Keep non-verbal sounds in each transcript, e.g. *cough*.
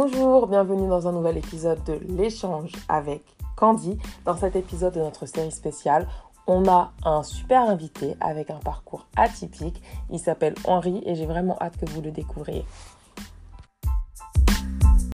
Bonjour, bienvenue dans un nouvel épisode de l'échange avec Candy. Dans cet épisode de notre série spéciale, on a un super invité avec un parcours atypique. Il s'appelle Henri et j'ai vraiment hâte que vous le découvriez.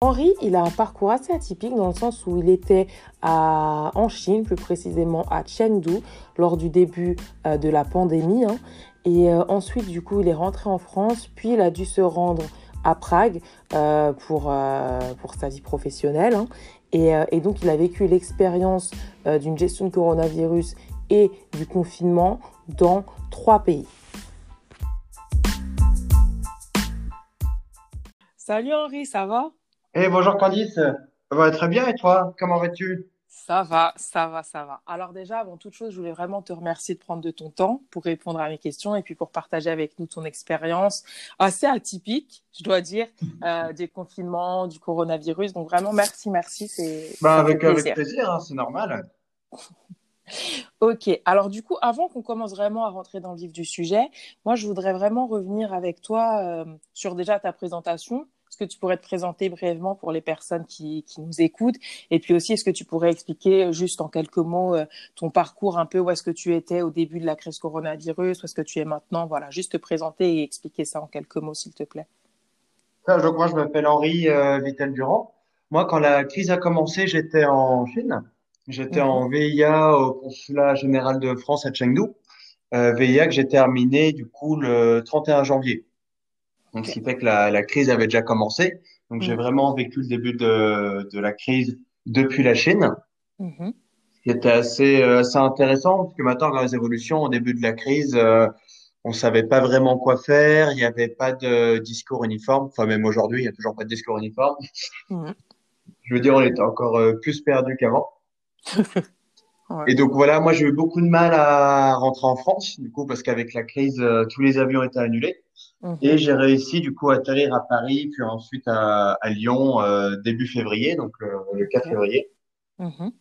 Henri, il a un parcours assez atypique dans le sens où il était en Chine, plus précisément à Chengdu, lors du début euh, de la pandémie. hein. Et euh, ensuite, du coup, il est rentré en France, puis il a dû se rendre à Prague euh, pour, euh, pour sa vie professionnelle. hein. Et, euh, et donc, il a vécu l'expérience euh, d'une gestion de coronavirus et du confinement dans trois pays. Salut Henri, ça va? Eh bonjour Candice, ça va très bien et toi? Comment vas-tu? Ça va, ça va, ça va. Alors déjà, avant toute chose, je voulais vraiment te remercier de prendre de ton temps pour répondre à mes questions et puis pour partager avec nous ton expérience assez atypique, je dois dire, *laughs* euh, des confinements, du coronavirus. Donc vraiment, merci, merci, c'est Bah avec, plaisir, hein, c'est normal. *laughs* Ok, alors du coup, avant qu'on commence vraiment à rentrer dans le vif du sujet, moi, je voudrais vraiment revenir avec toi euh, sur déjà ta présentation. Que tu pourrais te présenter brièvement pour les personnes qui, qui nous écoutent? Et puis aussi, est-ce que tu pourrais expliquer euh, juste en quelques mots euh, ton parcours un peu, où est-ce que tu étais au début de la crise coronavirus, où est-ce que tu es maintenant? Voilà, juste te présenter et expliquer ça en quelques mots, s'il te plaît. Ça, Donc moi je m'appelle Henri euh, Vittel-Durand. Moi quand la crise a commencé, j'étais en Chine. J'étais Mhm, en VIA au consulat général de France à Chengdu. Euh, VIA que j'ai terminé du coup le 31 janvier. Donc ce qui fait que la, la crise avait déjà commencé. Donc j'ai Mhm, vraiment vécu le début de, de la crise depuis la Chine. mhm, qui était assez, euh, assez intéressant, parce que maintenant, dans les évolutions, au début de la crise, euh, on savait pas vraiment quoi faire, il n'y avait pas de discours uniforme, enfin même aujourd'hui, il n'y a toujours pas de discours uniforme. mhm. Je veux dire, on était encore euh, plus perdu qu'avant. *laughs* Ouais. Et donc voilà, moi j'ai eu beaucoup de mal à rentrer en France, du coup, parce qu'avec la crise, euh, tous les avions étaient annulés. Et Mhm, j'ai réussi du coup à atterrir à Paris, puis ensuite à, à Lyon euh, début février, donc euh, le 4 ok. février. Mhm,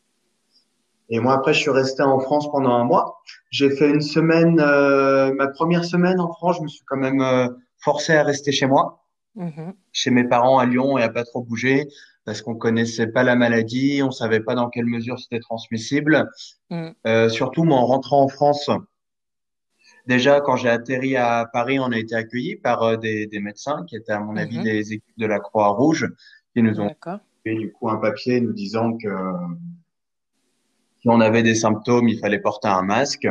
Et moi, après, je suis resté en France pendant un mois. J'ai fait une semaine, euh, ma première semaine en France, je me suis quand même euh, forcé à rester chez moi, mhm, chez mes parents à Lyon et à pas trop bouger parce qu'on connaissait pas la maladie, on savait pas dans quelle mesure c'était transmissible. Euh, surtout, moi, en rentrant en France, déjà, quand j'ai atterri à Paris, on a été accueillis par euh, des, des médecins qui étaient, à mon avis, Mhm. des équipes de la Croix-Rouge qui nous ont fait du coup un papier nous disant que si on avait des symptômes, il fallait porter un masque.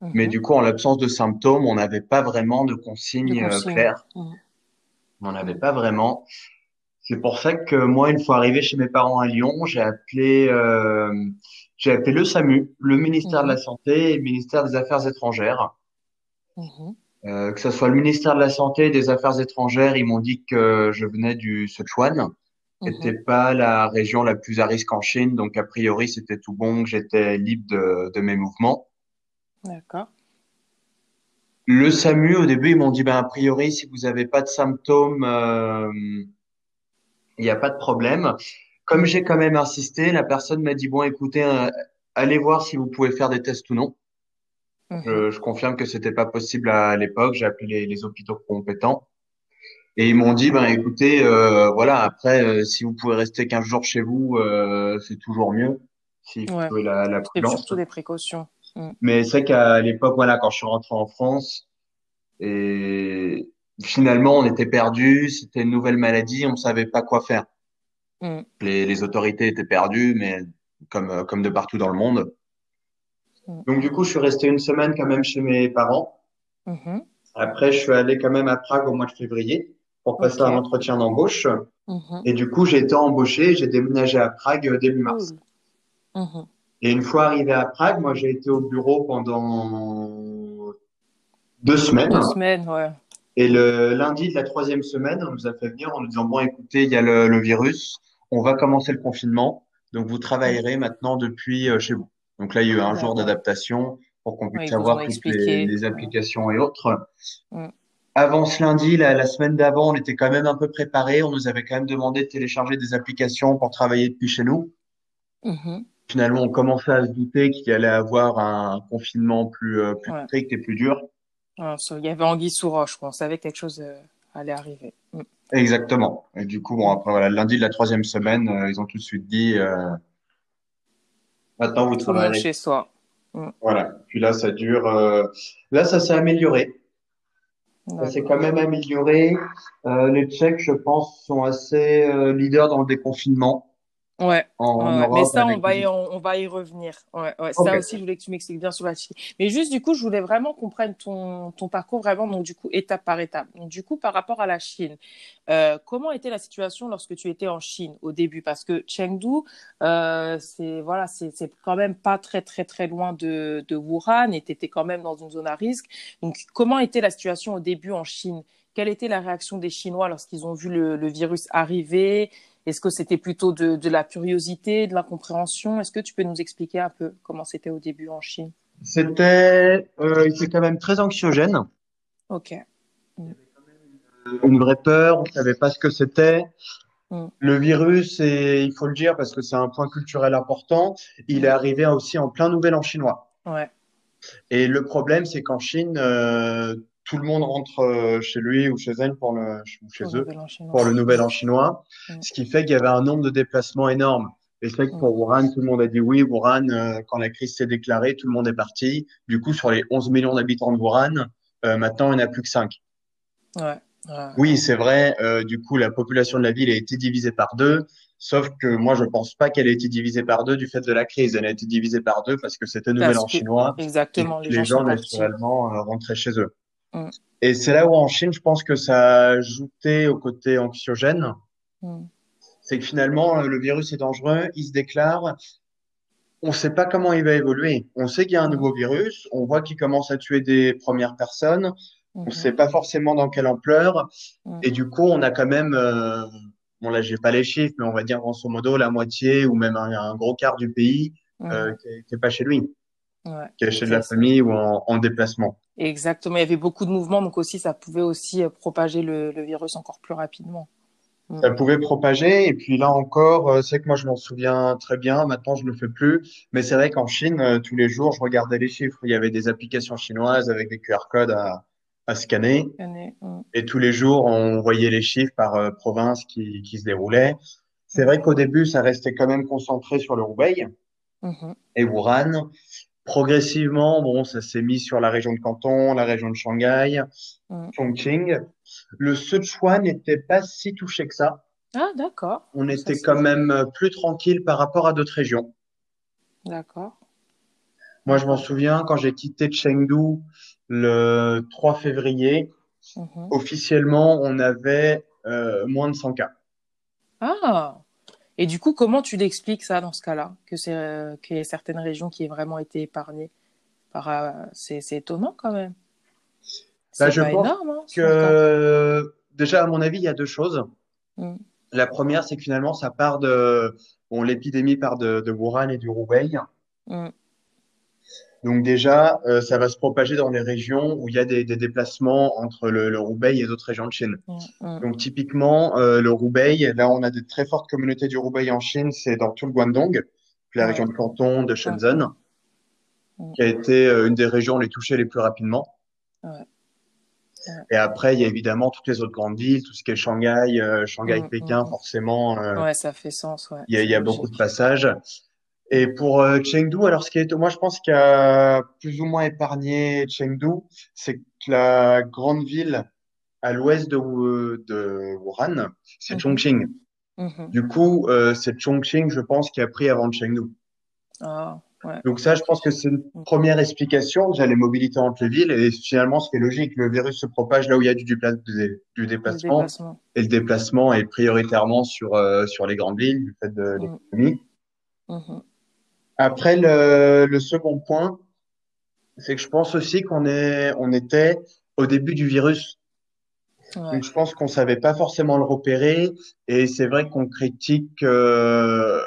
Mais Mhm. du coup, en l'absence de symptômes, on n'avait pas vraiment de De consignes euh, claires. Mhm, On n'en avait pas vraiment. C'est pour ça que moi, une fois arrivé chez mes parents à Lyon, j'ai appelé, euh, j'ai appelé le SAMU, le ministère de la Santé et le ministère des Affaires étrangères. Mhm. Euh, que ce soit le ministère de la Santé et des Affaires étrangères, ils m'ont dit que je venais du Sichuan, qui n'était Mhm. pas la région la plus à risque en Chine, donc a priori c'était tout bon, que j'étais libre de, de mes mouvements. D'accord. Le SAMU, au début, ils m'ont dit, ben, a priori, si vous n'avez pas de symptômes, euh, il n'y a pas de problème. Comme j'ai quand même insisté, la personne m'a dit, bon, écoutez, euh, allez voir si vous pouvez faire des tests ou non. Mhm. Je, je confirme que c'était pas possible à l'époque. J'ai appelé les, les hôpitaux compétents et ils m'ont dit, ben, écoutez, euh, voilà, après, euh, si vous pouvez rester 15 jours chez vous, euh, c'est toujours mieux, si vous Ouais, la, la prudence. surtout des précautions. Mm. Mais c'est qu'à l'époque, voilà, quand je suis rentré en France, et finalement, on était perdus, c'était une nouvelle maladie, on savait pas quoi faire. Mm. Les, les autorités étaient perdues, mais comme, euh, comme de partout dans le monde. Mm. Donc, du coup, je suis resté une semaine quand même chez mes parents. Mhm. Après, je suis allé quand même à Prague au mois de février pour passer un entretien d'embauche. Mhm. Et du coup, j'ai été embauché, j'ai déménagé à Prague début mars. Mhm. Et une fois arrivé à Prague, moi, j'ai été au bureau pendant deux semaines. Deux semaines, ouais. Et le lundi de la troisième semaine, on nous a fait venir en nous disant, bon, écoutez, il y a le, le virus, on va commencer le confinement, donc vous travaillerez maintenant depuis euh, chez vous. Donc là, il y a eu un jour d'adaptation pour qu'on puisse savoir toutes les, Mm. applications et autres. Mm. Avant ce lundi, la, la semaine d'avant, on était quand même un peu préparé. On nous avait quand même demandé de télécharger des applications pour travailler depuis chez nous. Mhm. Finalement, on commençait à se douter qu'il allait avoir un confinement plus, euh, plus Ouais. strict et plus dur. Il y avait anguille sous roche. On savait que quelque chose euh, allait arriver. Mm. Exactement. Et du coup, bon, après, voilà, lundi de la troisième semaine, euh, ils ont tout de suite dit, euh, maintenant vous travaillerez. chez soi. Mm. Voilà. Puis là, ça dure. euh, Là, ça s'est amélioré. Ça s'est quand même amélioré. Euh, les Tchèques, je pense, sont assez euh, leaders dans le déconfinement Ouais, en, ouais, ouais. Mais ça, on va y, on, on va y revenir. Ouais, ouais. Ça aussi, je voulais que tu m'expliques bien sur la Chine. Mais juste, du coup, je voulais vraiment qu'on prenne ton, ton parcours vraiment, donc du coup, étape par étape. Donc, du coup, par rapport à la Chine, euh, comment était la situation lorsque tu étais en Chine au début? Parce que Chengdu, euh, c'est, voilà, c'est, c'est quand même pas très, très, très loin de, de Wuhan et tu étais quand même dans une zone à risque. Donc, comment était la situation au début en Chine? Quelle était la réaction des Chinois lorsqu'ils ont vu le, le virus arriver? Est-ce que c'était plutôt de, de la curiosité, de l'incompréhension? Est-ce que tu peux nous expliquer un peu comment c'était au début en Chine? C'était euh, quand même très anxiogène. Ok. Mm, Une vraie peur, on savait pas ce que c'était. mm, Le virus, et il faut le dire parce que c'est un point culturel important, il est arrivé aussi en plein nouvel an chinois. Ouais, Et le problème, c'est qu'en Chine, euh, tout le monde rentre euh, chez lui ou chez elle pour le, ou chez eux Nouvel An pour chinois. le nouvel an chinois, Mm, ce qui fait qu'il y avait un nombre de déplacements énorme. Et c'est vrai que mm, pour Wuhan, tout le monde a dit oui, Wuhan, euh, quand la crise s'est déclarée, tout le monde est parti. Du coup, sur les 11 millions d'habitants de Wuhan, euh, maintenant, il n'y en a plus que 5. mm. Ouais, ouais, Oui, c'est vrai, euh, du coup, la population de la ville a été divisée par deux, sauf que moi, je pense pas qu'elle ait été divisée par deux du fait de la crise. Elle a été divisée par deux parce que c'était Nouvel An chinois exactement, les les gens naturellement, rentraient chez eux. Mm, Et c'est là où en Chine, je pense que ça a ajouté au côté anxiogène. mm, C'est que finalement, le virus est dangereux, il se déclare. On ne sait pas comment il va évoluer. On sait qu'il y a un nouveau virus. On voit qu'il commence à tuer des premières personnes. On ne mhm, sait pas forcément dans quelle ampleur. mm. Et du coup, on a quand même, euh, bon là, j'ai pas les chiffres, mais on va dire grosso modo la moitié ou même un, un gros quart du pays euh, qui est, qui est pas chez lui, Ouais, chez de la famille ou en, en déplacement. Exactement. Il y avait beaucoup de mouvements, donc aussi, ça pouvait aussi euh, propager le, le virus encore plus rapidement. Mm, Ça pouvait propager. Et puis là encore, euh, c'est que moi, je m'en souviens très bien. Maintenant, je le fais plus. Mais c'est vrai qu'en Chine, euh, tous les jours, je regardais les chiffres. Il y avait des applications chinoises avec des QR codes à, à scanner. mm, Et tous les jours, on voyait les chiffres par euh, province qui, qui se déroulaient. C'est vrai qu'au début, ça restait quand même concentré sur le Hubei mhm, et Wuhan. Progressivement, bon, ça s'est mis sur la région de Canton, la région de Shanghai, mm. Chongqing. Le Sichuan n'était pas si touché que ça. Ah, d'accord. On Ça, était quand même plus tranquille par rapport à d'autres régions. d'accord. Moi, je m'en souviens quand j'ai quitté Chengdu le 3 février, Mhm. officiellement, on avait euh, moins de 100 cas. Ah, et du coup, comment tu l'expliques ça dans ce cas-là, que c'est euh, qu'il y ait certaines régions qui aient vraiment été épargnées par, euh, c'est c'est étonnant quand même. C'est je pense énorme, hein, 100 cas. que déjà, à mon avis, il y a deux choses. Mm, La première, c'est que finalement, ça part de, bon, l'épidémie part de, de Wuhan et du Hubei. mm, Donc déjà, euh, ça va se propager dans les régions où il y a des, des déplacements entre le, le Hubei et d'autres régions de Chine. mm, mm. Donc typiquement, euh, le Hubei, là on a des très fortes communautés du Hubei en Chine, c'est dans tout le Guangdong, la région de Canton, de Shenzhen. Mm, qui a été euh, une des régions les touchées les plus rapidement. Et après, il y a évidemment toutes les autres grandes villes, tout ce qui est Shanghai, Shanghai, Pékin, mm. forcément, Ouais, ça fait sens, ouais, il y a, il y c'est a beaucoup de passages. Et pour euh, Chengdu, alors ce qui est, moi je pense qu'il a plus ou moins épargné Chengdu, c'est que la grande ville à l'ouest de, de Wuhan, c'est Mhm, Chongqing. mhm. Du coup, euh, c'est Chongqing, je pense, qui a pris avant Chengdu. Ah, ouais, Donc ça, je pense que c'est une Mm. première explication, déjà les mobilités entre les villes, et finalement, ce qui est logique, le virus se propage là où il y a du, déplacement, déplacement. et le déplacement est prioritairement sur, euh, sur les grandes villes, du fait de l'économie. mhm. Après, le, le second point, c'est que je pense aussi qu'on est, on était au début du virus. Ouais, Donc, je pense qu'on savait pas forcément le repérer. Et c'est vrai qu'on critique euh,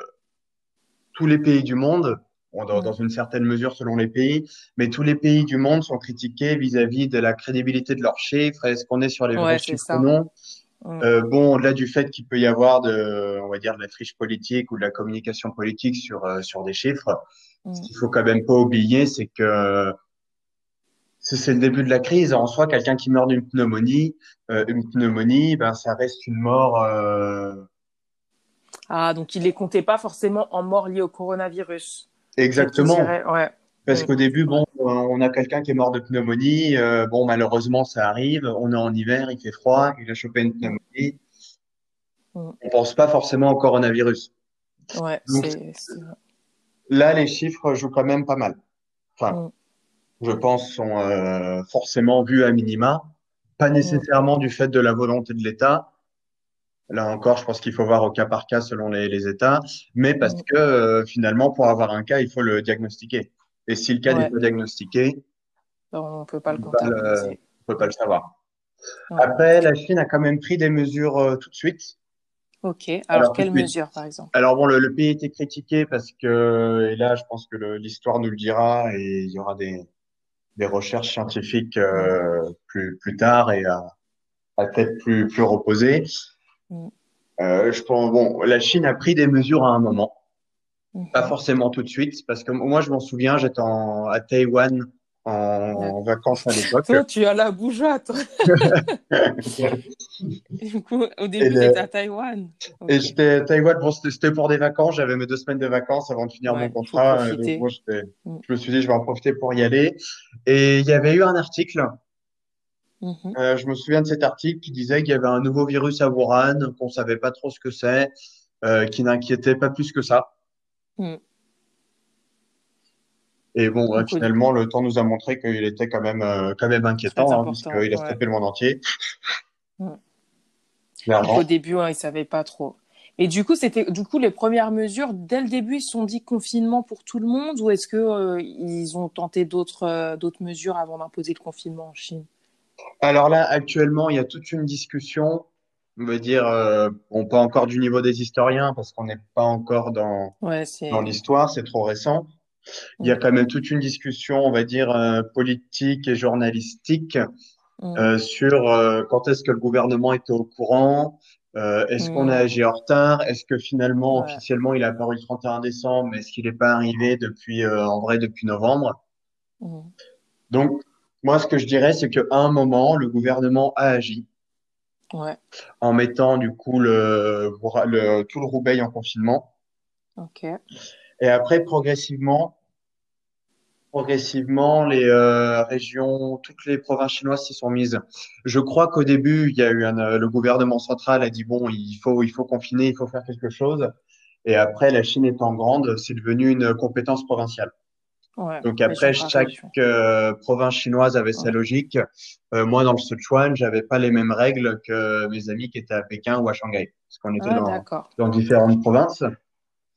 tous les pays du monde, bon, dans, dans une certaine mesure selon les pays, mais tous les pays du monde sont critiqués vis-à-vis de la crédibilité de leurs chiffres. Est-ce qu'on est sur les vrais Ouais, chiffres ou non? Euh, bon, au-delà du fait qu'il peut y avoir de, on va dire, de la triche politique ou de la communication politique sur, euh, sur des chiffres, ce mm. qu'il faut quand même pas oublier, c'est que c'est le début de la crise. En soi, quelqu'un qui meurt d'une pneumonie, euh, une pneumonie, ben ça reste une mort. Ah, donc il les comptait pas forcément en mort liée au coronavirus. Exactement. ouais. Parce qu'au début, bon, on a quelqu'un qui est mort de pneumonie. Euh, bon, malheureusement, ça arrive. On est en hiver, il fait froid, il a chopé une pneumonie. Mm. On pense pas forcément au coronavirus. Ouais, Là, les chiffres jouent quand même pas mal. Enfin, mm. je pense, sont euh, forcément vus à minima, pas nécessairement du fait de la volonté de l'État. Là encore, je pense qu'il faut voir au cas par cas selon les, les États, mais parce mm. que euh, finalement, pour avoir un cas, il faut le diagnostiquer. Et si le cas n'est pas diagnostiqué, on ne peut pas le comptabiliser. On peut pas le savoir. Après, la Chine a quand même pris des mesures euh, tout de suite. Ok. Alors, quelles mesures, par exemple? Alors bon, le, le, pays était critiqué parce que, et là, je pense que l'histoire nous le dira, et il y aura des, des recherches scientifiques euh, plus, plus tard et à, à tête plus, plus reposée. Mm. Euh, je pense, bon, la Chine a pris des mesures à un moment, pas forcément tout de suite, parce que moi, je m'en souviens, j'étais à Taïwan en, vacances à l'époque. Toi, tu as la bougeotte. *laughs* du coup, au début, tu étais à Taïwan. Et j'étais à Taïwan, bon, c'était pour des vacances. J'avais mes deux semaines de vacances avant de finir mon contrat. Donc, moi, mm. je me suis dit, je vais en profiter pour y aller. Et il y avait eu un article. Mm-hmm. Euh, je me souviens de cet article qui disait qu'il y avait un nouveau virus à Wuhan, qu'on savait pas trop ce que c'est, euh, qui n'inquiétait pas plus que ça. Mm. Et bon, finalement, le temps nous a montré qu'il était quand même, euh, quand même inquiétant, hein, puisqu'il a stoppé le monde entier. *laughs* Au début, hein, ils savaient pas trop. Et du coup, c'était du coup les premières mesures dès le début, ils se sont dit confinement pour tout le monde, ou est-ce que euh, ils ont tenté d'autres euh, d'autres mesures avant d'imposer le confinement en Chine? Alors là, actuellement, il y a toute une discussion. On va dire, euh, on pas encore du niveau des historiens parce qu'on n'est pas encore dans dans l'histoire, c'est trop récent. Il y a quand même toute une discussion, on va dire, euh, politique et journalistique mm. euh, sur euh, quand est-ce que le gouvernement était au courant, est-ce qu'on a mm. agi en retard, est-ce que finalement, officiellement, il a apparu le 31 décembre, mais est-ce qu'il n'est pas arrivé depuis, en vrai, depuis novembre? Mm. Donc, moi, ce que je dirais, c'est qu'à un moment, le gouvernement a agi. Ouais. En mettant du coup le, le, tout le Roubaix en confinement. Ok. Et après, progressivement, progressivement, les euh, régions, toutes les provinces chinoises s'y sont mises. Je crois qu'au début, il y a eu un, euh, le gouvernement central a dit bon, il faut, il faut confiner, il faut faire quelque chose. Et après, la Chine étant grande, c'est devenu une compétence provinciale. Ouais, Donc après, chaque euh, province chinoise avait sa logique. Euh, moi, dans le Sichuan, j'avais pas les mêmes règles que mes amis qui étaient à Pékin ou à Shanghai, parce qu'on était ah, dans, dans, différentes provinces.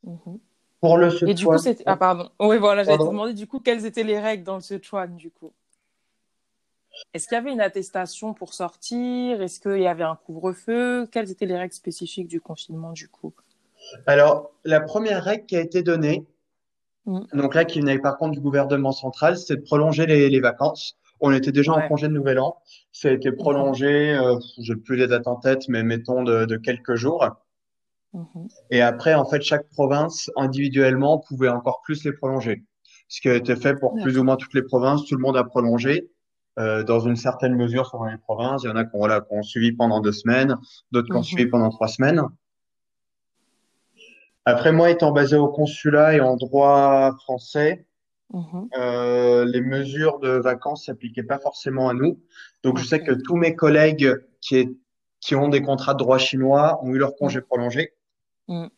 Mm pour le Sichuan. Et du coup, c'était. Ah, pardon. Oui, voilà, j'allais te demander du coup quelles étaient les règles dans le Sichuan, du coup? Est-ce qu'il y avait une attestation pour sortir? Est-ce qu'il y avait un couvre-feu? Quelles étaient les règles spécifiques du confinement, du coup? Alors, la première règle qui a été donnée, mm. donc là, qui venait par contre du gouvernement central, c'est de prolonger les, les, vacances. On était déjà en congé de Nouvel An. Ça a été prolongé, euh, je n'ai plus les dates en tête, mais mettons de, de quelques jours. Mhm. Et après, en fait, chaque province individuellement pouvait encore plus les prolonger. Ce qui a été fait pour plus ou moins toutes les provinces, tout le monde a prolongé euh, dans une certaine mesure sur les provinces. Il y en a qui ont, voilà, ont suivi pendant deux semaines, d'autres qui ont mhm. suivi pendant trois semaines. Après, moi, étant basé au consulat et en droit français, mhm. euh, les mesures de vacances s'appliquaient pas forcément à nous. Donc, je sais que tous mes collègues qui, qui ont des contrats de droit chinois ont eu leur congé prolongé. Mm.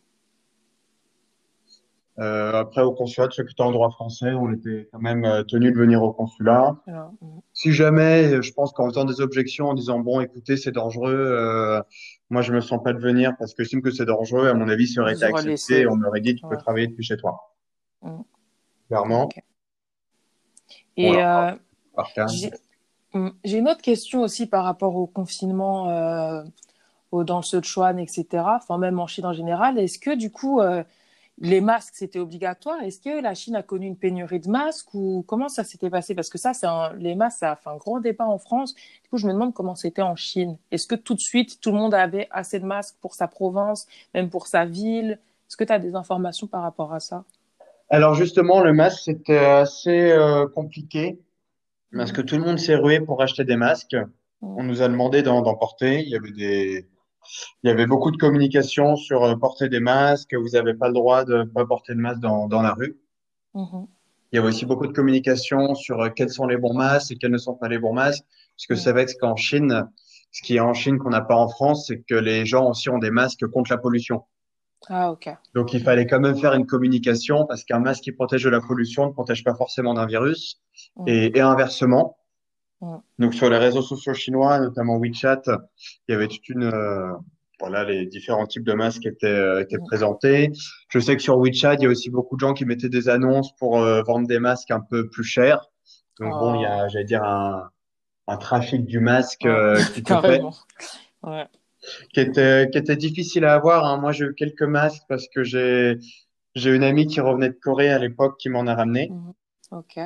Euh, après, au consulat, qui étaient en droit français, on était quand même euh, tenus de venir au consulat. Mm. Si jamais, je pense qu'en faisant des objections, en disant bon, écoutez, c'est dangereux, euh, moi je me sens pas de venir parce que j'estime que c'est dangereux, à mon avis, ça aurait été accepté, on m'aurait dit tu peux travailler depuis chez toi. Mm. Clairement. Et j'ai une autre question aussi par rapport au confinement dans le Sichuan, etc., enfin même en Chine en général, est-ce que du coup, euh, les masques, c'était obligatoire Est-ce que la Chine a connu une pénurie de masques ou comment ça s'était passé? Parce que ça, c'est les masques, ça a fait un grand débat en France. Du coup, je me demande comment c'était en Chine. Est-ce que tout de suite, tout le monde avait assez de masques pour sa province, même pour sa ville? Est-ce que tu as des informations par rapport à ça? Alors justement, le masque, c'était assez euh, compliqué parce que tout le monde s'est rué pour acheter des masques. Mhm. On nous a demandé d'en d'en porter. Il y avait des, il y avait beaucoup de communication sur euh, porter des masques. Vous n'avez pas le droit de pas porter de masque dans, dans la rue. Mhm. Il y avait aussi beaucoup de communication sur euh, quels sont les bons masques et quels ne sont pas les bons masques. Parce que c'est Mhm. vrai que qu'en Chine, ce qui est en Chine qu'on n'a pas en France, c'est que les gens aussi ont des masques contre la pollution. Ah, ok. Donc il fallait quand même faire une communication parce qu'un masque qui protège de la pollution ne protège pas forcément d'un virus et, et inversement. Donc sur les réseaux sociaux chinois, notamment WeChat, il y avait toute une euh, voilà les différents types de masques étaient euh, étaient présentés. Je sais que sur WeChat, il y a aussi beaucoup de gens qui mettaient des annonces pour euh, vendre des masques un peu plus chers. Donc bon, il y Ah, a j'allais dire un un trafic du masque ouais. euh, qui *laughs* se fait Carrément. Ouais. qui était qui était difficile à avoir. hein. Moi, j'ai eu quelques masques parce que j'ai j'ai une amie qui revenait de Corée à l'époque qui m'en a ramené. Mhm. Ok.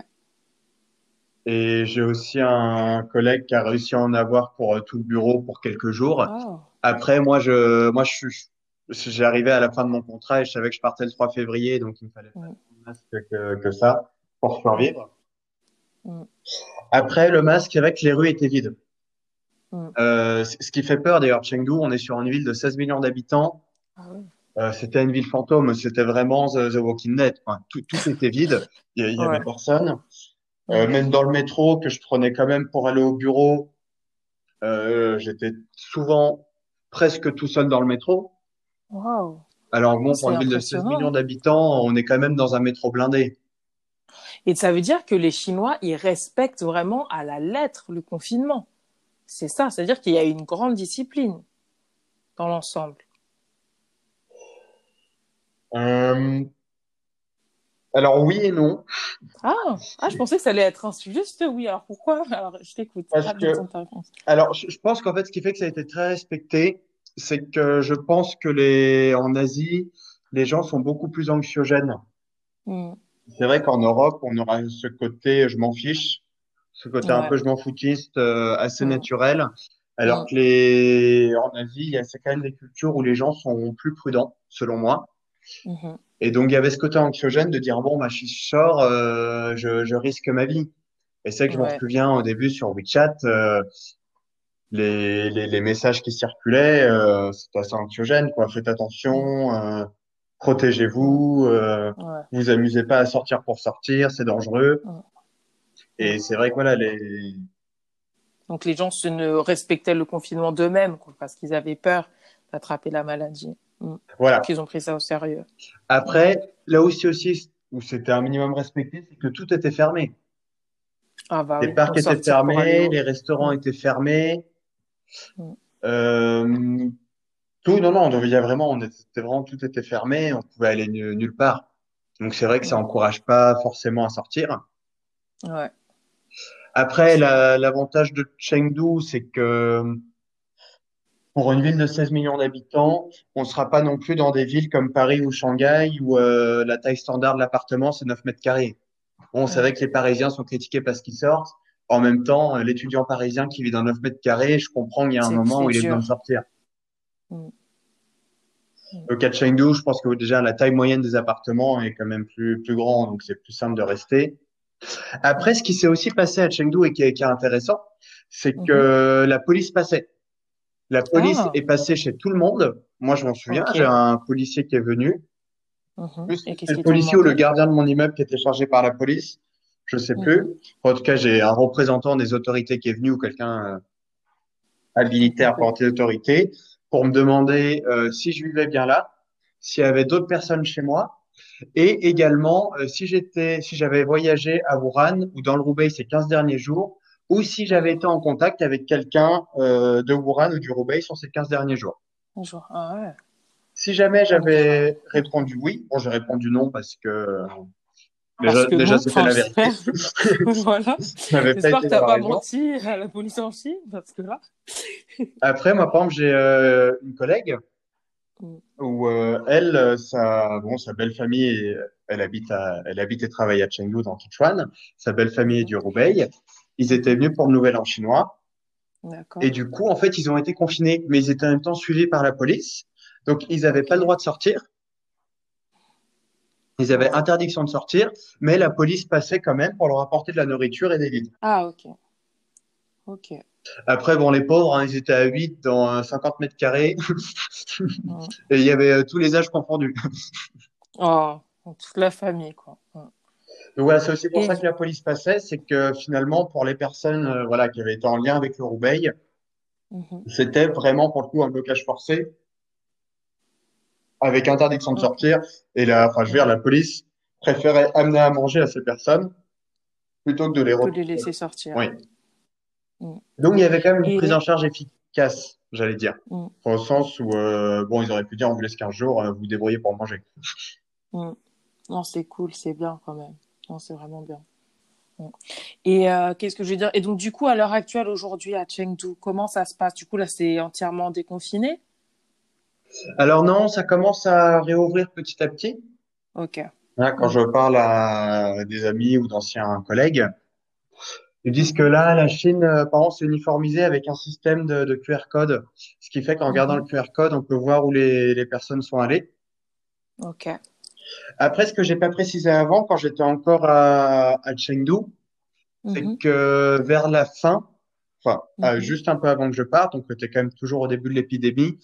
Et j'ai aussi un collègue qui a réussi à en avoir pour euh, tout le bureau pour quelques jours. Oh. Après, moi, je, moi, je suis, j'ai arrivé à la fin de mon contrat et je savais que je partais le 3 février, donc il me fallait pas Mhm. tant de masque que, que ça pour survivre. Mhm. Après, le masque, que les rues étaient vides. Mhm. Euh, ce qui fait peur, d'ailleurs, Chengdu, on est sur une ville de 16 millions d'habitants. Ah ouais. Euh, c'était une ville fantôme, c'était vraiment The, Walking Dead. Tout, tout était vide, il y, il y avait Ouais. personne. Euh, même dans le métro que je prenais quand même pour aller au bureau, euh, j'étais souvent presque tout seul dans le métro. Wow. Alors bon, pour une ville de 16 impressionnant. millions d'habitants, on est quand même dans un métro blindé. Et ça veut dire que les Chinois, ils respectent vraiment à la lettre le confinement. C'est ça, c'est-à-dire qu'il y a une grande discipline dans l'ensemble. Euh, alors oui et non, Ah, ah, je pensais que ça allait être un juste oui. Alors pourquoi? Alors je t'écoute. alors je, je pense qu'en fait ce qui fait que ça a été très respecté, c'est que je pense que les en Asie, les gens sont beaucoup plus anxiogènes. Hmm. C'est vrai qu'en Europe, on aura ce côté je m'en fiche, ce côté un peu je m'en foutiste euh, assez Hmm. naturel, alors Hmm. que les en Asie, il y a c'est quand même des cultures où les gens sont plus prudents, selon moi. Mhm. Et donc il y avait ce côté anxiogène de dire bon bah je sors, euh, je, je risque ma vie. Et c'est que je m'en Ouais. souviens au début sur WeChat, euh, les, les les messages qui circulaient, euh, c'était assez anxiogène quoi. Faites attention, euh, protégez-vous, euh, Ouais. vous amusez pas à sortir pour sortir, c'est dangereux. Et c'est vrai que voilà, les... Donc les gens se ne respectaient le confinement d'eux-mêmes quoi, parce qu'ils avaient peur d'attraper la maladie. Hmm. voilà. Donc ils ont pris ça au sérieux. Après, là aussi aussi où c'était un minimum respecté, c'est que tout était fermé. Ah bah Les oui, parcs pour étaient fermés, les restaurants étaient fermés. Euh, tout, non, non, il y a vraiment, on était vraiment, tout était fermé, on pouvait aller nu- nulle part. Donc c'est vrai que ça Hmm. encourage pas forcément à sortir. Ouais. Après, la- l'avantage de Chengdu, c'est que pour une ville de 16 millions d'habitants, on sera pas non plus dans des villes comme Paris ou Shanghai où euh, la taille standard de l'appartement, c'est 9 mètres carrés. Bon, c'est vrai que les Parisiens sont critiqués parce qu'ils sortent. En même temps, euh, l'étudiant parisien qui vit dans 9 mètres carrés, je comprends qu'il y a un moment où il est besoin de sortir. Hmm. Au cas de Chengdu, je pense que déjà la taille moyenne des appartements est quand même plus, plus grand, donc c'est plus simple de rester. Après, ce qui s'est aussi passé à Chengdu et qui est, qui est intéressant, c'est Mhm. que la police passait. La police Ah, est passée chez tout le monde. Moi, je m'en souviens, j'ai un policier qui est venu. Mhm. Plus, Et le policier ou le gardien de mon immeuble qui était chargé par la police. Je sais plus. Mhm. En tout cas, j'ai un représentant des autorités qui est venu ou quelqu'un euh, habilité à porter l'autorité pour me demander euh, si je vivais bien là, s'il y avait d'autres personnes chez moi et également euh, si j'étais, si j'avais voyagé à Wuhan ou dans le Roubaix ces 15 derniers jours ou si j'avais été en contact avec quelqu'un euh, de Wuhan ou du Roubaix sur ces 15 derniers jours. Bonjour. Ah ouais. Si jamais j'avais répondu oui, bon, j'ai répondu non parce que parce déjà, que déjà c'était la vérité. *laughs* Voilà. J'espère que t'as pas menti à la police en Chine, parce que là. *laughs* Après, moi, par exemple, j'ai euh, une collègue Mm. où euh, elle, sa, bon, sa belle famille, elle habite à, elle habite et travaille à Chengdu dans Sichuan. Sa belle famille est du Roubaix. Ils étaient venus pour le Nouvel An chinois et du coup, en fait, ils ont été confinés, mais ils étaient en même temps suivis par la police. Donc, ils n'avaient pas le droit de sortir. Ils avaient Ouais. interdiction de sortir, mais la police passait quand même pour leur apporter de la nourriture et des vivres. Ah, ok. Ok. Après, bon, les pauvres, hein, ils étaient à 8 dans euh, 50 mètres carrés *laughs* et il y avait euh, tous les âges confondus. Oh, toute la famille, quoi. Donc voilà, c'est aussi pour Et ça que la police passait, c'est que finalement, pour les personnes euh, voilà, qui avaient été en lien avec le Roubaix, Mhm. c'était vraiment pour le coup un blocage forcé avec interdiction de sortir. Et là, enfin, je veux dire, la police préférait amener à manger à ces personnes plutôt que de les de les laisser sortir. Oui. Mm. Donc il y avait quand même une prise en charge efficace, j'allais dire, mm, au sens où euh, bon, ils auraient pu dire on vous laisse 15 jours, euh, vous vous débrouillez pour manger. mm. Non, c'est cool, c'est bien quand même. Non, c'est vraiment bien. Mm. Et euh, qu'est-ce que je veux dire? Et donc, du coup, à l'heure actuelle, aujourd'hui, à Chengdu, comment ça se passe? Du coup, là, c'est entièrement déconfiné? Alors non, ça commence à réouvrir petit à petit. Ok. Quand je parle à des amis ou d'anciens collègues, ils disent que là, la Chine, euh, par exemple, s'est uniformisée avec un système de, de QR code, ce qui fait qu'en regardant le Mhm. QR code, on peut voir où les, les personnes sont allées. Ok. Après, ce que j'ai pas précisé avant, quand j'étais encore à, à Chengdu, c'est Mhm. que vers la fin, enfin, euh, Mhm. juste un peu avant que je parte, donc c'était quand même toujours au début de l'épidémie,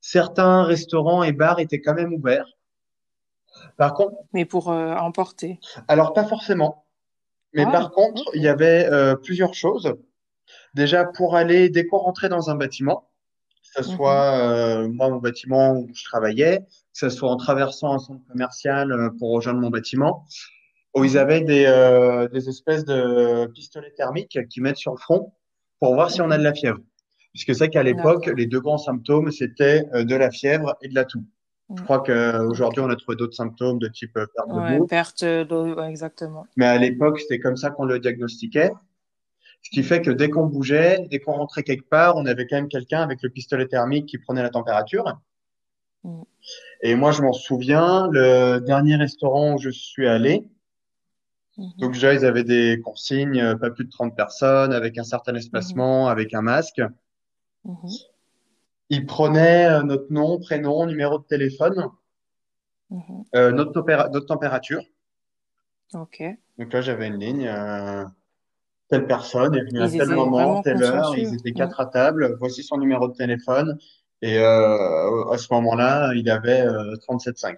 certains restaurants et bars étaient quand même ouverts. Par contre, Mais pour euh, emporter. alors pas forcément, mais Ah, par contre, il y avait euh, plusieurs choses. Déjà, pour aller, dès qu'on rentrait dans un bâtiment, ce Mhm. soit euh, moi, mon bâtiment où je travaillais, que ce soit en traversant un centre commercial euh, pour rejoindre mon bâtiment, où ils avaient des, euh, des espèces de pistolets thermiques qu'ils mettent sur le front pour voir si on a de la fièvre. Puisque c'est qu'à l'époque, les deux grands symptômes, c'était euh, de la fièvre et de la toux. Je Mm. crois qu'aujourd'hui, on a trouvé d'autres symptômes de type euh, perte de Ouais, goût, perte d'eau, ouais, exactement. mais à l'époque, c'était comme ça qu'on le diagnostiquait. Ce qui fait que dès qu'on bougeait, dès qu'on rentrait quelque part, on avait quand même quelqu'un avec le pistolet thermique qui prenait la température. Mm. Et moi, je m'en souviens, le dernier restaurant où je suis allé, Mhm. donc déjà, ils avaient des consignes, euh, pas plus de 30 personnes, avec un certain espacement, avec un masque. Mhm. Ils prenaient euh, notre nom, prénom, numéro de téléphone, euh, notre, tempéra- notre température. Ok. Donc là, j'avais une ligne, euh, telle personne est venue à tel moment, telle heure, ils étaient quatre à table, voici son numéro de téléphone. Et euh, à ce moment-là, il avait euh, 37,5.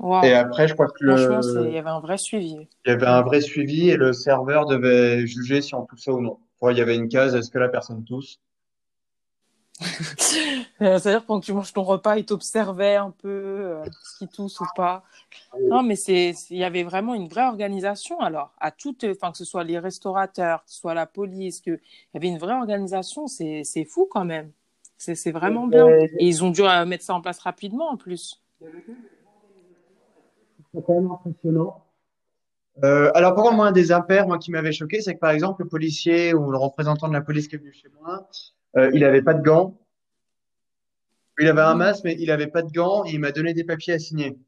Et Waouh. après, je crois que c'est, il y le, avait un vrai suivi. il y avait un vrai suivi et le serveur devait juger si on toussait ou non. Il y avait une case, est-ce que la personne tousse? *laughs* Euh, C'est-à-dire pendant que tu manges ton repas, ils t'observaient un peu, euh, ce qui tousse ou pas. Non, mais c'est, il y avait vraiment une vraie organisation alors, à toutes, enfin que ce soit les restaurateurs, que ce soit la police, que il y avait une vraie organisation. C'est, c'est fou quand même. C'est, c'est vraiment bien. Et ils ont dû euh, mettre ça en place rapidement en plus. C'est quand même impressionnant. Euh, alors, contre, moi, un des impairs, moi, qui m'avait choqué, c'est que, par exemple, le policier ou le représentant de la police qui est venu chez moi, euh, il avait pas de gants. Il avait un masque, mais il avait pas de gants et il m'a donné des papiers à signer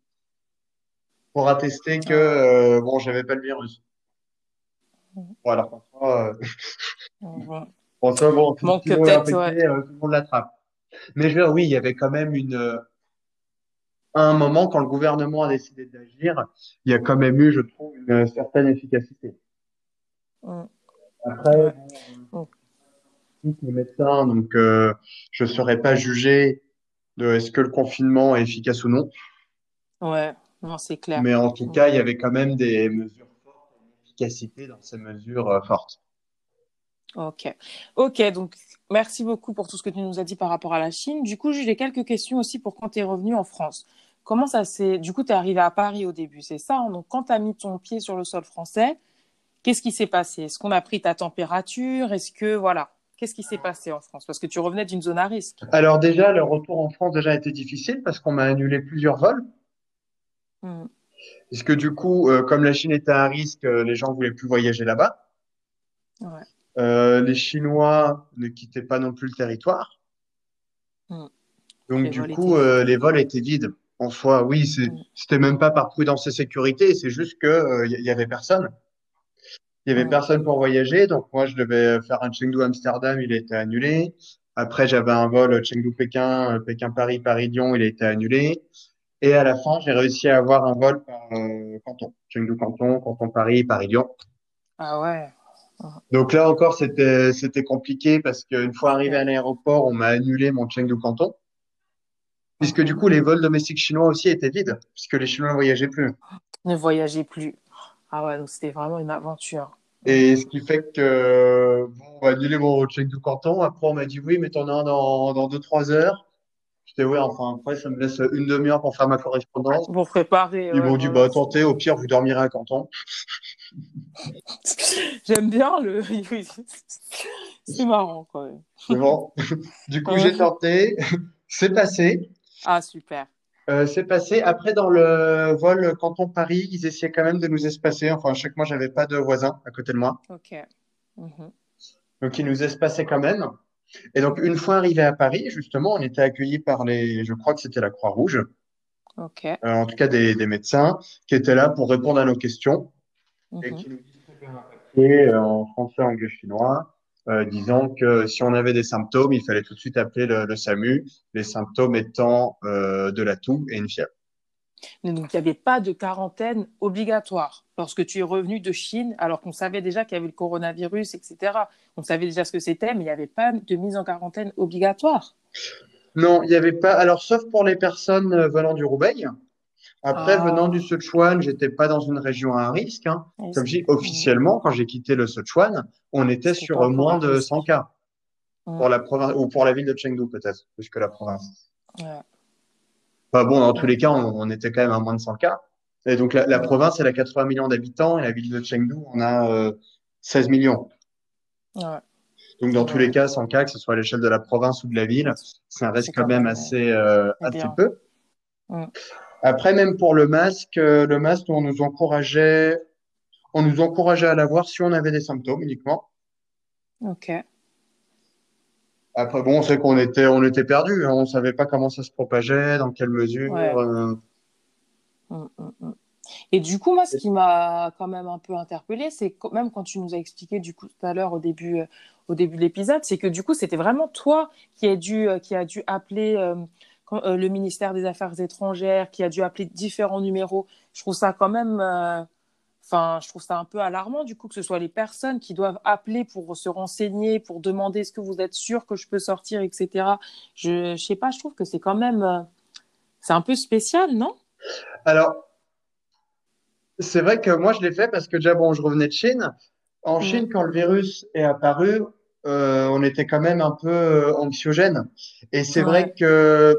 pour attester que, euh, bon, j'avais pas le virus. Parfois, euh, *laughs* bon, ça, bon, si le Manque infecté, ouais. euh, tout le monde l'attrape. Mais je veux dire, oui, il y avait quand même une, à un moment, quand le gouvernement a décidé d'agir, il y a quand même eu, je trouve, une certaine efficacité. Mm. Après, Ouais. Mm. Tous les médecins, donc euh, je ne saurais pas juger de est-ce que le confinement est efficace ou non, Ouais. Non, c'est clair. mais en tout cas, il y avait quand même des mesures fortes, une efficacité dans ces mesures euh, fortes. Ok. Ok, donc merci beaucoup pour tout ce que tu nous as dit par rapport à la Chine. Du coup, j'ai quelques questions aussi pour quand tu es revenu en France. Comment ça s'est... Du coup, tu es arrivé à Paris au début, c'est ça? hein? Donc, quand tu as mis ton pied sur le sol français, qu'est-ce qui s'est passé? Est-ce qu'on a pris ta température? Est-ce que, voilà, qu'est-ce qui s'est passé en France? Parce que tu revenais d'une zone à risque. Alors déjà, le retour en France déjà a été difficile parce qu'on m'a annulé plusieurs vols. Mm. Puisque du coup, euh, comme la Chine était à risque, euh, les gens voulaient plus voyager là-bas? Ouais. Euh, les Chinois ne quittaient pas non plus le territoire. Mm. Donc Les du coup, étaient euh, les vols étaient vides. En soi, oui, c'est- Mm. c'était même pas par prudence et sécurité, c'est juste que euh, il y, y avait personne. Il y avait personne pour voyager. Donc moi, je devais faire un Chengdu-Amsterdam, il a été annulé. Après, j'avais un vol Chengdu-Pékin, euh, Pékin-Paris, Paris-Lyon, il a été annulé. Et à la fin, j'ai réussi à avoir un vol par euh, Canton, Chengdu Canton, Canton Paris, Paris Lyon. Ah ouais. Donc là encore, c'était c'était compliqué parce qu'une fois arrivé à l'aéroport, on m'a annulé mon Chengdu Canton, puisque du coup les vols domestiques chinois aussi étaient vides, puisque les Chinois ne voyageaient plus. Ne voyagez plus. Ah ouais, donc c'était vraiment une aventure. Et ce qui fait que bon, on m'a annulé mon Chengdu Canton. Après, on m'a dit oui, mais t'en as un dans dans deux trois heures. J'étais ouais, enfin après, ça me laisse une demi-heure pour faire ma correspondance. Pour préparer. Ils ouais, m'ont dit bah tentez, au pire vous dormirez à Canton. *laughs* J'aime bien le. *laughs* C'est marrant quand même. C'est bon. Du coup, Ouais. j'ai tenté. C'est passé. Ah super. Euh, c'est passé. Après, dans le vol Canton-Paris, ils essayaient quand même de nous espacer. Enfin, je sais que moi, j'avais pas de voisin à côté de moi. Ok. Mhm. Donc, ils nous espaçaient quand même. Et donc, une fois arrivé à Paris, justement, on était accueillis par les, je crois que c'était la Croix-Rouge, Ok. euh, en tout cas des, des médecins, qui étaient là pour répondre à nos questions et Mhm. qui nous distribuaient un papier euh, en français, anglais, chinois, euh, disant que si on avait des symptômes, il fallait tout de suite appeler le, le SAMU, les symptômes étant euh, de la toux et une fièvre. Mais Donc, il n'y avait pas de quarantaine obligatoire lorsque tu es revenu de Chine, alors qu'on savait déjà qu'il y avait le coronavirus, etc. On savait déjà ce que c'était, mais il n'y avait pas de mise en quarantaine obligatoire. Non, il n'y avait pas. Alors, sauf pour les personnes euh, venant du Roubaix. Après, Ah. venant du Sichuan, j'étais pas dans une région à risque. hein. Et Comme je dis, officiellement, quand j'ai quitté le Sichuan, on était sur moins de risque. 100 cas Mm. pour la province ou pour la ville de Chengdu peut-être, plus que la province. Ouais. Enfin bon, dans tous les cas, on, on était quand même à moins de 100 cas. Et donc la, la Ouais. province, elle a 80 millions d'habitants et la ville de Chengdu, on a euh, 16 millions. Ouais. Donc dans tous les cas, 100 cas, que ce soit à l'échelle de la province ou de la ville, ça reste quand quand même même, assez, euh, assez peu. Après, même pour le masque, euh, le masque, on nous encourageait, on nous encourageait à l'avoir si on avait des symptômes uniquement. Ok. Après, bon, c'est qu'on était, on était perdus, hein. on savait pas comment ça se propageait, dans quelle mesure. Ouais. euh, Mm, mm, mm. Et du coup, moi, ce qui m'a quand même un peu interpellée, c'est quand même quand tu nous as expliqué du coup tout à l'heure au début, euh, au début de l'épisode, c'est que du coup, c'était vraiment toi qui a dû, euh, qui a dû appeler quand- euh, le ministère des Affaires étrangères, qui a dû appeler différents numéros. Je trouve ça quand même, euh, enfin, je trouve ça un peu alarmant du coup que ce soit les personnes qui doivent appeler pour se renseigner, pour demander est-ce que vous êtes sûr que je peux sortir, etc. Je, je sais pas, je trouve que c'est quand même, euh, c'est un peu spécial, non? Alors, c'est vrai que moi, je l'ai fait parce que déjà, bon, je revenais de Chine. En Mm. Chine, quand le virus est apparu, euh, on était quand même un peu anxiogène. Et c'est Ouais. vrai que,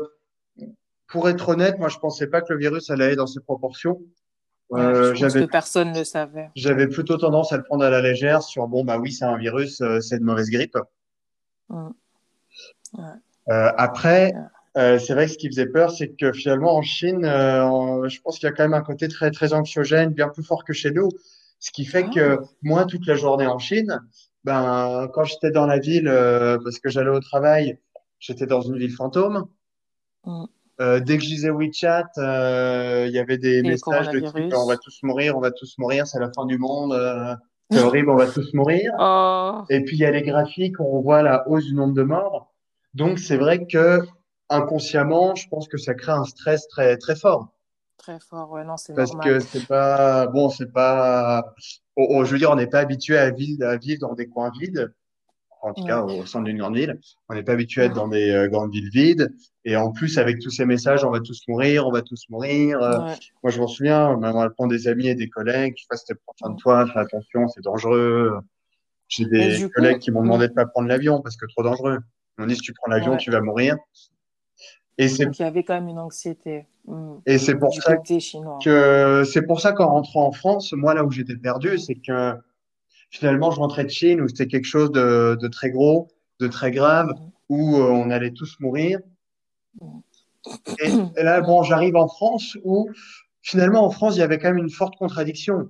pour être honnête, moi, je pensais pas que le virus allait aller dans ces proportions. Euh, je pense que personne ne savait. j'avais plutôt tendance à le prendre à la légère sur, bon, bah oui, c'est un virus, euh, c'est de mauvaise grippe. Mm. Euh, après, euh, c'est vrai que ce qui faisait peur, c'est que finalement en Chine, en- je pense qu'il y a quand même un côté très très anxiogène, bien plus fort que chez nous. Ce qui fait Ah. que moi, toute la journée en Chine, ben quand j'étais dans la ville, parce que j'allais au travail, j'étais dans une ville fantôme. Mm. Euh, dès que je disais WeChat, euh, il y avait des Et messages de type on va tous mourir, on va tous mourir, c'est la fin du monde, euh, c'est horrible, on va tous mourir. *laughs* Oh, Et puis il y a les graphiques où on voit la hausse du nombre de morts. Donc c'est vrai que inconsciemment, je pense que ça crée un stress très très fort très fort. Ouais, non, c'est parce normal. que c'est pas bon, c'est pas. oh, oh, je veux dire, on n'est pas habitué à vivre, à vivre dans des coins vides. En tout cas, au centre d'une grande ville, on n'est pas habitué à être dans des euh, grandes villes vides. Et en plus, avec tous ces messages, on va tous mourir, on va tous mourir. euh, Ouais. Moi, je m'en souviens, à prendre des amis et des collègues, si c'était pour soin de toi, fais attention, c'est dangereux. J'ai des coup- collègues qui m'ont demandé Mm. de pas prendre l'avion parce que trop dangereux. Ils m'ont dit, si tu prends l'avion, Ouais. tu vas mourir. Et c'est, Donc il y avait quand même une anxiété mm, et c'est pour du ça que, c'est pour ça qu'en rentrant en France, moi, là où j'étais perdu, c'est que finalement, je rentrais de Chine où c'était quelque chose de, de très gros, de très grave, où euh, on allait tous mourir. Et, et là, bon, j'arrive en France où finalement, en France, il y avait quand même une forte contradiction.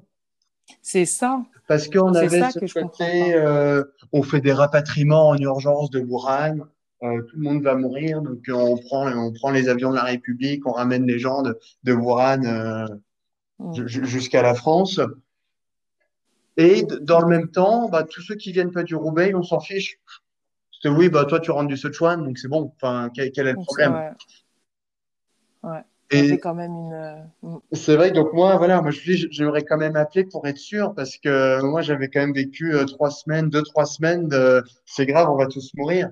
C'est ça. Parce qu'on avait ça ce que côté, euh, on fait des rapatriements en urgence de Wuhan, euh, tout le monde va mourir, donc on prend, on prend les avions de la République, on ramène les gens de, de Wuhan ju- jusqu'à la France. Et dans le même temps, bah, tous ceux qui viennent pas du Roubaix, on s'en fiche. Parce que oui, bah, toi, tu rentres du Sichuan, donc c'est bon. Enfin, quel, quel est le c'est- problème? ouais. Et quand même une. euh, mm, c'est vrai donc moi, voilà, moi je dis, j'aurais quand même appelé pour être sûr parce que moi j'avais quand même vécu euh, trois semaines, deux, trois semaines de c'est grave, on va tous mourir.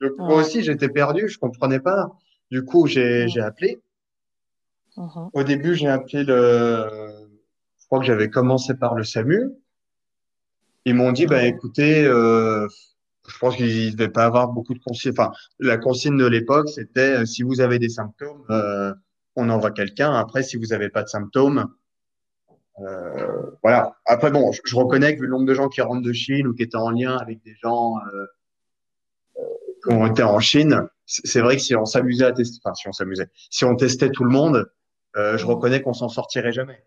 Donc moi aussi j'étais perdu, je comprenais pas. Du coup j'ai j'ai appelé. mhm, Au début j'ai appelé le, crois que j'avais commencé par le SAMU. Ils m'ont dit, bah écoutez, euh, je pense qu'ils ne devaient pas avoir beaucoup de consignes. Enfin, la consigne de l'époque, c'était euh, si vous avez des symptômes, euh, on envoie quelqu'un. Après, si vous n'avez pas de symptômes, voilà. Après, bon, je, je reconnais que le nombre de gens qui rentrent de Chine ou qui étaient en lien avec des gens qui ont été en Chine, c'est vrai que si on s'amusait à tester, enfin, si on s'amusait, si on testait tout le monde, je reconnais qu'on s'en sortirait jamais.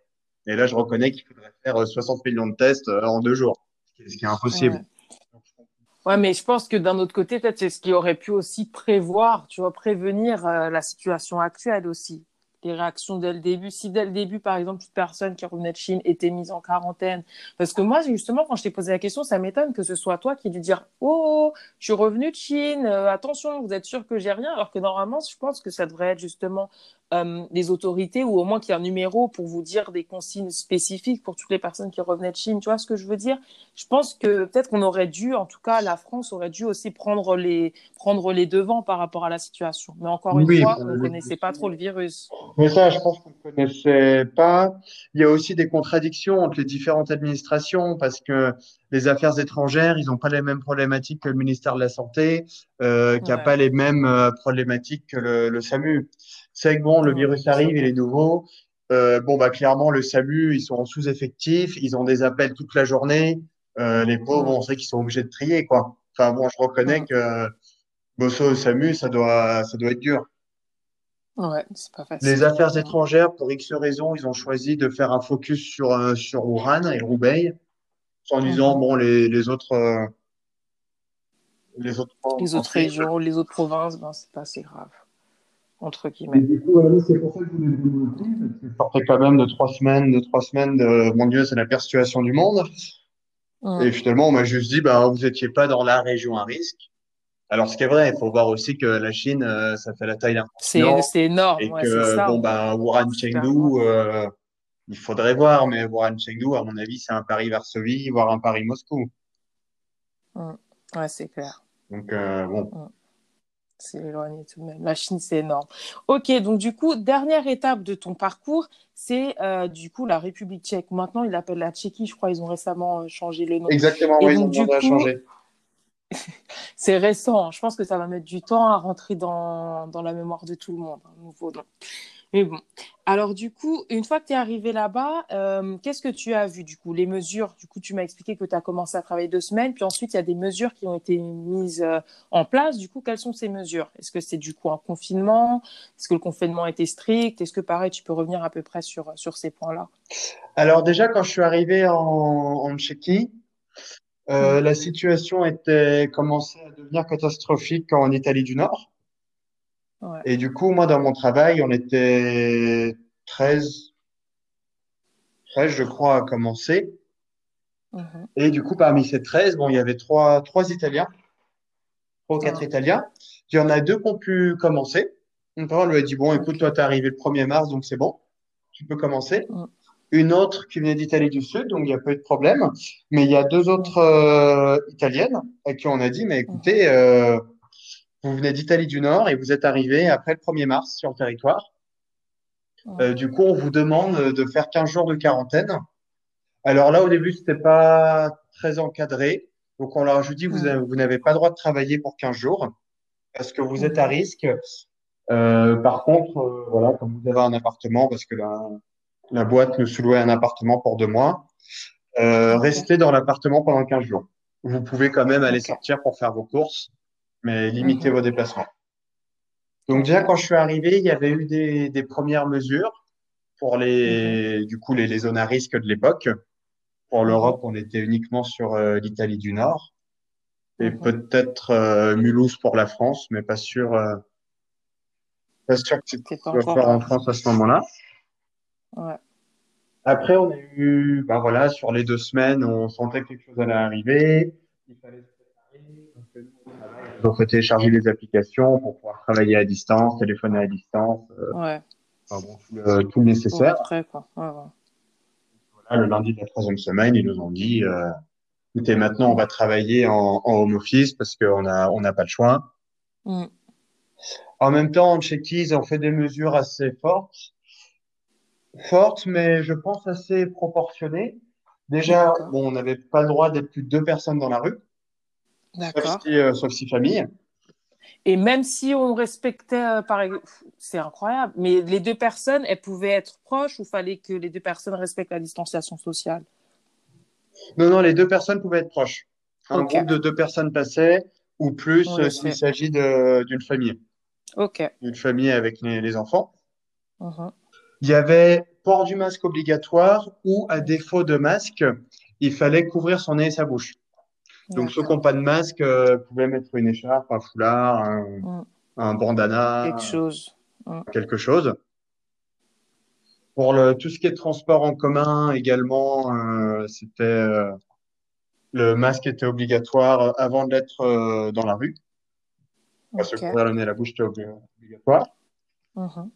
Et là, je reconnais qu'il faudrait faire euh, 60 millions de tests euh, en deux jours, ce qui est, impossible. Ouais. Mais je pense que d'un autre côté, peut-être c'est ce qui aurait pu aussi prévoir, tu vois, prévenir euh, la situation actuelle aussi. Les réactions dès le début. Si dès le début, par exemple, toute personne qui revenait de Chine était mise en quarantaine. Parce que moi, justement, quand je t'ai posé la question, ça m'étonne que ce soit toi qui aies dû dire, oh, je suis revenu de Chine, euh, attention, vous êtes sûr que j'ai rien? Alors que normalement, je pense que ça devrait être justement euh, les autorités ou au moins qu'il y ait un numéro pour vous dire des consignes spécifiques pour toutes les personnes qui revenaient de Chine. Tu vois ce que je veux dire? Je pense que peut-être qu'on aurait dû, en tout cas, la France aurait dû aussi prendre les, prendre les devants par rapport à la situation. Mais encore une Oui, fois, pour on ne connaissait pas trop le virus. Mais ça, je pense qu'on ne connaissait pas. Il y a aussi des contradictions entre les différentes administrations parce que les affaires étrangères, ils n'ont pas les mêmes problématiques que le ministère de la Santé, euh, qui n'a Ouais, pas les mêmes euh, problématiques que le, le SAMU. C'est que bon, le virus arrive, il est nouveau. Euh, bon, bah clairement, le SAMU, ils sont en sous-effectif, ils ont des appels toute la journée. Euh, les pauvres, on sait qu'ils sont obligés de trier, quoi. Enfin bon, je reconnais que bosser au SAMU, ça doit, ça doit être dur. Ouais, c'est pas Les facile. affaires Mm. étrangères, pour X raisons, ils ont choisi de faire un focus sur, euh, sur Wuhan et Roubaix, en disant, bon, les, les autres, euh, les autres Les autres régions, les autres provinces, ben, c'est pas si grave, entre Et guillemets. du coup, euh, c'est pour ça que je voulais vous le dire, parce que je sortais quand même de trois semaines, de trois semaines de, mon Dieu, c'est la pire situation du monde. Et finalement, on m'a juste dit, bah, vous étiez pas dans la région à risque. Alors, ce qui est vrai, il faut voir aussi que la Chine, euh, ça fait la taille d'un C'est, continent c'est énorme, et ouais, que, ça, bon, ouais. ben, Wuhan, Chengdu, euh, il faudrait voir, mais Wuhan, Chengdu, à mon avis, c'est un Paris-Varsovie, voire un Paris-Moscou. Mm. Ouais, c'est clair. Donc, euh, bon. C'est éloigné tout de même. La Chine, c'est énorme. Ok, donc du coup, dernière étape de ton parcours, c'est euh, du coup la République tchèque. Maintenant, ils l'appellent la Tchéquie, je crois, ils ont récemment euh, changé le nom. Exactement, oui, ils ont demandé à coup, changer. *laughs* c'est récent. Je pense que ça va mettre du temps à rentrer dans, dans la mémoire de tout le monde, nouveau nom. Mais bon. Alors, du coup, une fois que tu es arrivé là-bas, euh, qu'est-ce que tu as vu, du coup? Les mesures, du coup, tu m'as expliqué que tu as commencé à travailler deux semaines, puis ensuite, il y a des mesures qui ont été mises euh, en place. Du coup, quelles sont ces mesures? Est-ce que c'est du coup un confinement? Est-ce que le confinement était strict? Est-ce que, pareil, tu peux revenir à peu près sur, sur ces points-là? Alors déjà, quand je suis arrivé en, en Tchéquie, euh, Mhm. la situation était commençait à devenir catastrophique en Italie du Nord. Ouais. Et du coup, moi, dans mon travail, on était 13, 13, je crois, à commencer. Mhm. Et du coup, parmi ces 13, bon, il y avait trois, trois Italiens, trois ou quatre. Italiens. Il y en a deux qui ont pu commencer. Donc, on lui a dit, bon, écoute, toi, t'es arrivé le 1er mars, donc c'est bon, tu peux commencer. Mhm. une autre qui venait d'Italie du Sud, donc il n'y a pas eu de problème. Mais il y a deux autres euh, Italiennes à qui on a dit, mais écoutez, euh, vous venez d'Italie du Nord et vous êtes arrivés après le 1er mars sur le territoire. Euh, du coup, on vous demande de faire 15 jours de quarantaine. Alors là, au début, c'était pas très encadré. Donc on leur a dit, vous, vous n'avez pas le droit de travailler pour 15 jours parce que vous êtes à risque. Euh, par contre, euh, voilà, comme vous avez un appartement, parce que la, la boîte nous sous-louait un appartement pour deux mois, restez dans l'appartement pendant 15 jours. Vous pouvez quand même aller sortir pour faire vos courses, mais limitez vos déplacements. Donc déjà, quand je suis arrivé, il y avait eu des, des premières mesures pour les, du coup, les, les zones à risque de l'époque. Pour l'Europe, on était uniquement sur euh, l'Italie du Nord et peut-être euh, Mulhouse pour la France, mais pas sûr, euh, pas sûr que soit encore. en France à ce moment-là. Ouais. Après, on a eu, bah voilà, sur les deux semaines, on sentait que quelque chose allait arriver. Il fallait se préparer. Donc, nous, au travail, on faut télécharger les applications pour pouvoir travailler à distance, téléphoner à distance. Euh, Ouais. enfin, bon, tout, le, tout le nécessaire. Après, quoi. Ouais, ouais. Voilà, le lundi de la troisième semaine, ils nous ont dit, euh, écoutez, maintenant, on va travailler en, en home office parce qu'on a, on n'a pas le choix. Mm. En même temps, en Tchéquie, ils ont fait des mesures assez fortes, fortes, mais je pense assez proportionnées. Déjà, bon, on n'avait pas le droit d'être plus de deux personnes dans la rue, D'accord. euh, sauf si famille. Et même si on respectait, euh, par exemple, c'est incroyable, mais les deux personnes, elles pouvaient être proches ou fallait que les deux personnes respectent la distanciation sociale? Non, non, les deux personnes pouvaient être proches. Un groupe de deux personnes passait, ou plus euh, s'il s'agit d'une famille, Ok. d'une famille avec les, les enfants. Mhm. Il y avait port du masque obligatoire ou, à défaut de masque, il fallait couvrir son nez et sa bouche. Donc, ceux qui n'ont pas de masque euh, pouvaient mettre une écharpe, un foulard, un, Mm. un bandana, Quelque chose. quelque chose. Pour le, tout ce qui est transport en commun également, euh, c'était euh, le masque était obligatoire avant d'être euh, dans la rue. Parce que Ok. couvrir le nez la bouche était obli- obligatoire. Mhm.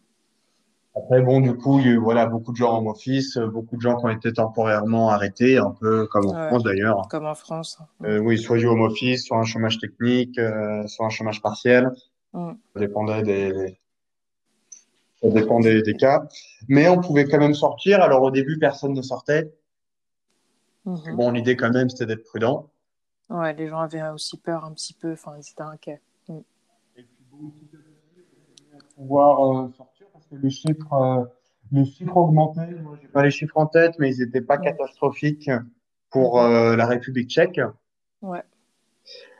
Après, bon, du coup, il y a eu voilà, beaucoup de gens en office, euh, beaucoup de gens qui ont été temporairement arrêtés, un peu comme en Ouais. France d'ailleurs. Comme en France. Euh, oui, soit du home office, soit un chômage technique, euh, soit un chômage partiel. Mm. Ça dépendait des, ça dépend des, cas. Mais on pouvait quand même sortir. Alors au début, personne ne sortait. Mhm. Bon, l'idée quand même, c'était d'être prudent. Ouais, les gens avaient aussi peur un petit peu, enfin, ils étaient inquiets. Et puis bon, pouvoir euh, sortir que les chiffres, euh, les chiffres augmentaient. Moi, j'ai pas les chiffres en tête, mais ils n'étaient pas catastrophiques pour euh, la République tchèque. Ouais.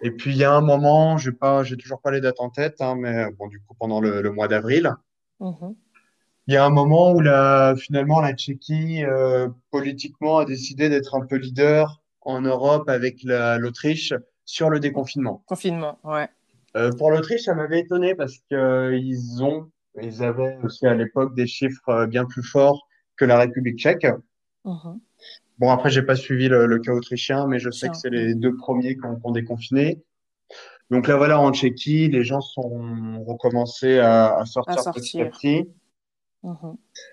Et puis il y a un moment, pas, j'ai toujours pas les dates en tête, hein, mais bon, du coup pendant le, le mois d'avril, Mhm. il y a un moment où la, finalement la Tchéquie euh, politiquement a décidé d'être un peu leader en Europe avec la, l'Autriche sur le déconfinement. Confinement, ouais. Euh, pour l'Autriche, ça m'avait étonné parce que euh, ils ont, ils avaient aussi à l'époque des chiffres euh, bien plus forts que la République tchèque. Mhm. Bon, après, j'ai pas suivi le, le cas autrichien, mais je sais que c'est les deux premiers qui ont, déconfiné. Donc là, voilà, en Tchéquie, les gens sont recommencés à, à sortir À petit à sortir. petit.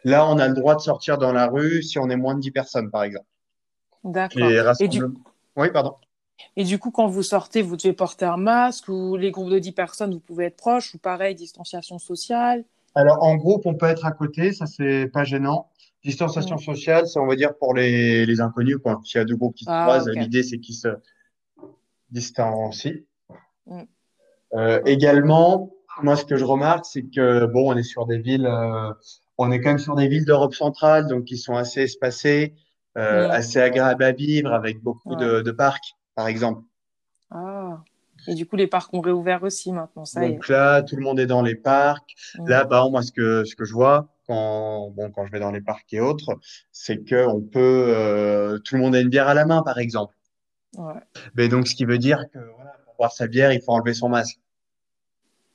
Là, on a le droit de sortir dans la rue si on est moins de 10 personnes, par exemple. D'accord. Et du. Oui, pardon. Et du coup, quand vous sortez, vous devez porter un masque ou les groupes de 10 personnes, vous pouvez être proches ou pareil, distanciation sociale. Alors, en groupe, on peut être à côté, ça, c'est pas gênant. Distanciation sociale, c'est, on va dire, pour les, les inconnus, quoi. S'il y a deux groupes qui se Ah, croisent, l'idée, c'est qu'ils se distancient. Mm. Euh, Ok. également, moi, ce que je remarque, c'est que, bon, on est sur des villes, euh, on est quand même sur des villes d'Europe centrale, donc qui sont assez espacées, euh, Mm. assez agréables à vivre, avec beaucoup Ouais. de, de parcs, par exemple. Ah. Et du coup, les parcs ont réouvert aussi maintenant, ça est. Donc là, tout le monde est dans les parcs. Mm. Là, exemple, moi, ce que, ce que je vois quand, bon, quand je vais dans les parcs et autres, c'est que on peut, euh, tout le monde a une bière à la main, par exemple. Ouais. Mais donc, ce qui veut dire que, voilà, pour boire sa bière, il faut enlever son masque.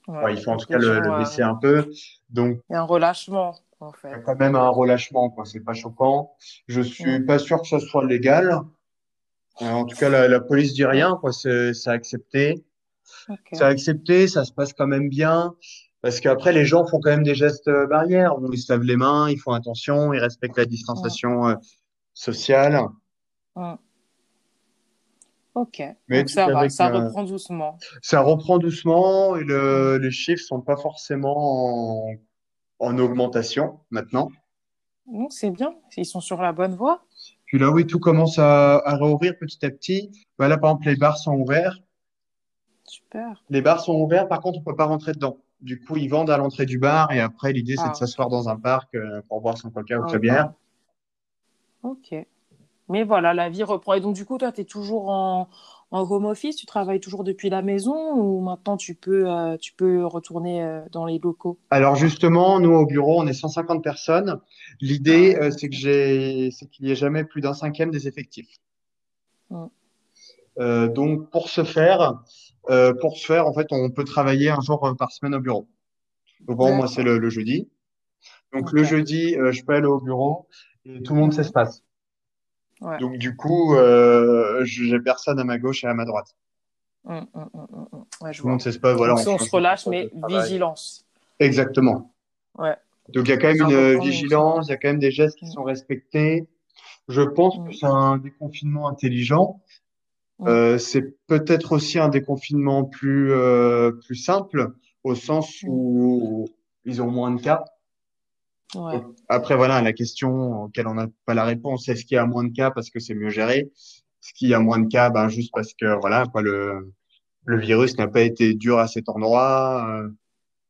Ouais. Il faut en tout cas le, baisser un peu. Donc, il y a un relâchement, en fait. quand même un relâchement, quoi. C'est pas choquant. Je suis Mm. pas sûr que ça soit légal. Euh, en tout cas, la, la police dit rien, quoi. C'est, c'est accepté. Ok. C'est accepté, ça se passe quand même bien. Parce qu'après, les gens font quand même des gestes euh, barrières. Ils se lavent les mains, ils font attention, ils respectent la distanciation euh, sociale. Ok. Mais Donc ça va, avec, ça reprend doucement. ça reprend doucement et le, les chiffres sont pas forcément en, en augmentation maintenant. Donc c'est bien, ils sont sur la bonne voie. Puis là, oui, tout commence à, à réouvrir petit à petit. Bah là, par exemple, les bars sont ouverts. Super. Les bars sont ouverts, par contre, on peut pas rentrer dedans. Du coup, ils vendent à l'entrée du bar et après, l'idée, c'est de Ah, s'asseoir dans un parc euh, pour boire son coca ou sa Ok. bière. Ok. Mais voilà, la vie reprend. Et donc, du coup, toi, tu es toujours en, en home office, tu travailles toujours depuis la maison ou maintenant tu peux, euh, tu peux retourner euh, dans les locaux? Alors justement, nous au bureau, on est 150 personnes. L'idée, Ah, euh, c'est que j'ai, c'est qu'il n'y ait jamais plus d'un cinquième des effectifs. Mm. Euh, donc pour ce faire, pour ce faire, en fait, on peut travailler un jour par semaine au bureau. Donc bon, moi c'est le, le jeudi. Donc le jeudi, je peux aller au bureau et tout le monde Mhm. s'espace. Ouais. Donc du coup, euh, j'ai personne à ma gauche et à ma droite. Mm, mm. Ouais, je Tout le monde vois. s'espace. Voilà, Donc, on se relâche, mais vigilance. Exactement. Ouais. Donc il y a quand même une vigilance, il y a quand même des gestes qui sont respectés. Je pense que c'est un déconfinement intelligent. Euh, c'est peut-être aussi un déconfinement plus euh, plus simple au sens où ils ont moins de cas. Ouais. Après voilà la question auquel on n'a pas la réponse est-ce qu'il y a moins de cas parce que c'est mieux géré? Est-ce qu'il y a moins de cas? Ben juste parce que voilà quoi le le virus n'a pas été dur à cet endroit. Euh,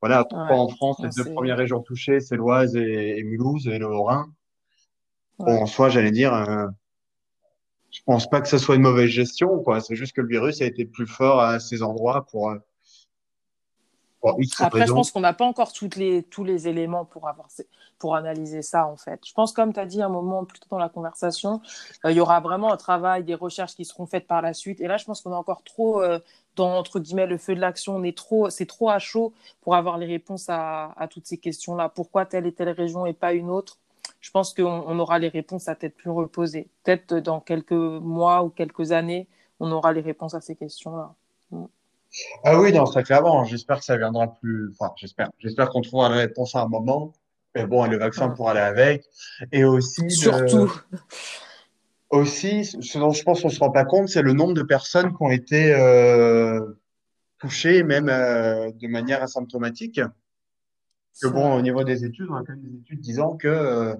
voilà, pourquoi en France, les deux premières régions touchées, c'est l'Oise et, Mulhouse et le Haut-Rhin. Bon, en soi, j'allais dire, euh, je pense pas que ce soit une mauvaise gestion, quoi. C'est juste que le virus a été plus fort à ces endroits pour, après, je pense qu'on n'a pas encore toutes les, tous les éléments pour, avoir, pour analyser ça, en fait. Je pense, comme tu as dit un moment plus tôt dans la conversation, euh, il y aura vraiment un travail, des recherches qui seront faites par la suite. Et là, je pense qu'on est encore trop euh, dans, entre guillemets, le feu de l'action. On est trop, c'est trop à chaud pour avoir les réponses à, à toutes ces questions-là. Pourquoi telle et telle région et pas une autre? Je pense qu'on on aura les réponses à tête plus reposée. Peut-être dans quelques mois ou quelques années, on aura les réponses à ces questions-là. Ah oui, non, très clairement. J'espère que ça viendra plus. Enfin, j'espère. J'espère qu'on trouvera la réponse à un moment. Mais bon, le vaccin pour aller avec. Et aussi. Surtout. Aussi, ce dont je pense qu'on se rend pas compte, c'est le nombre de personnes qui ont été euh, touchées, même euh, de manière asymptomatique. Que bon, au niveau des études, on a quand même des études disant que euh,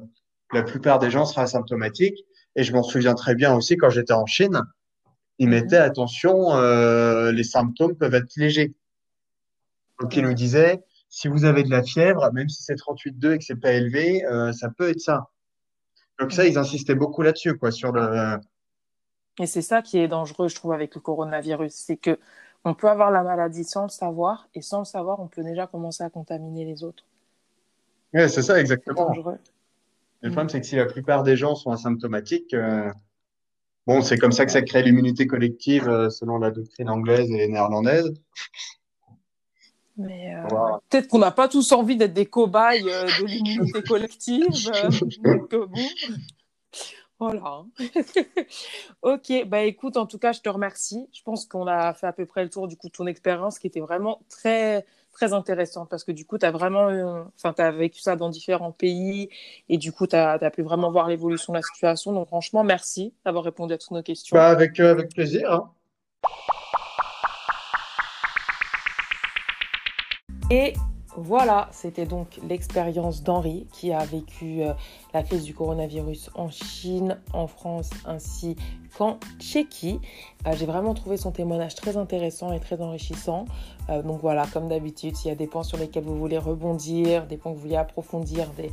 la plupart des gens seraient asymptomatiques. Et je m'en souviens très bien aussi quand j'étais en Chine il mhm. mettait attention, euh, les symptômes peuvent être légers. Donc il nous disait, si vous avez de la fièvre, même si c'est 38,2 et que c'est pas élevé, euh, ça peut être ça. Donc ça, ils insistaient beaucoup là-dessus, quoi, sur le. Et c'est ça qui est dangereux, je trouve, avec le coronavirus, c'est que on peut avoir la maladie sans le savoir, et sans le savoir, on peut déjà commencer à contaminer les autres. Oui, c'est ça, exactement. Dangereux. Le problème, c'est que si la plupart des gens sont asymptomatiques, euh, Bon, c'est comme ça que ça crée l'immunité collective euh, selon la doctrine anglaise et néerlandaise. Mais euh, peut-être qu'on n'a pas tous envie d'être des cobayes euh, de l'immunité collective. *laughs* *laughs* donc, voilà. *laughs* ok, bah écoute, en tout cas, je te remercie. Je pense qu'on a fait à peu près le tour du coup de ton expérience qui était vraiment très très intéressante parce que du coup, tu as vraiment enfin, tu as vécu ça dans différents pays et du coup, tu as, pu vraiment voir l'évolution de la situation. Donc, franchement, merci d'avoir répondu à toutes nos questions. Bah, avec, euh, avec plaisir. Hein. Et voilà, c'était donc l'expérience d'Henri qui a vécu euh, la crise du coronavirus en Chine, en France ainsi qu'en Tchéquie. Euh, j'ai vraiment trouvé son témoignage très intéressant et très enrichissant. Euh, donc voilà, comme d'habitude, s'il y a des points sur lesquels vous voulez rebondir, des points que vous voulez approfondir, des,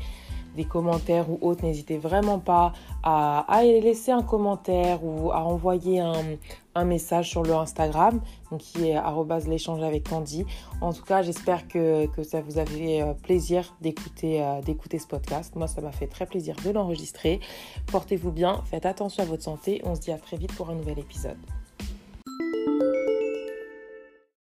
des commentaires ou autres, n'hésitez vraiment pas à, à, laisser un commentaire ou à envoyer un, un message sur le Instagram, donc qui est l'échange avec Candy. En tout cas, j'espère que, que, ça vous a fait euh, plaisir euh, d'écouter ce podcast. Moi, ça m'a fait très plaisir de l'enregistrer. Portez-vous bien, faites attention à votre santé. On se dit à très vite pour un nouvel épisode.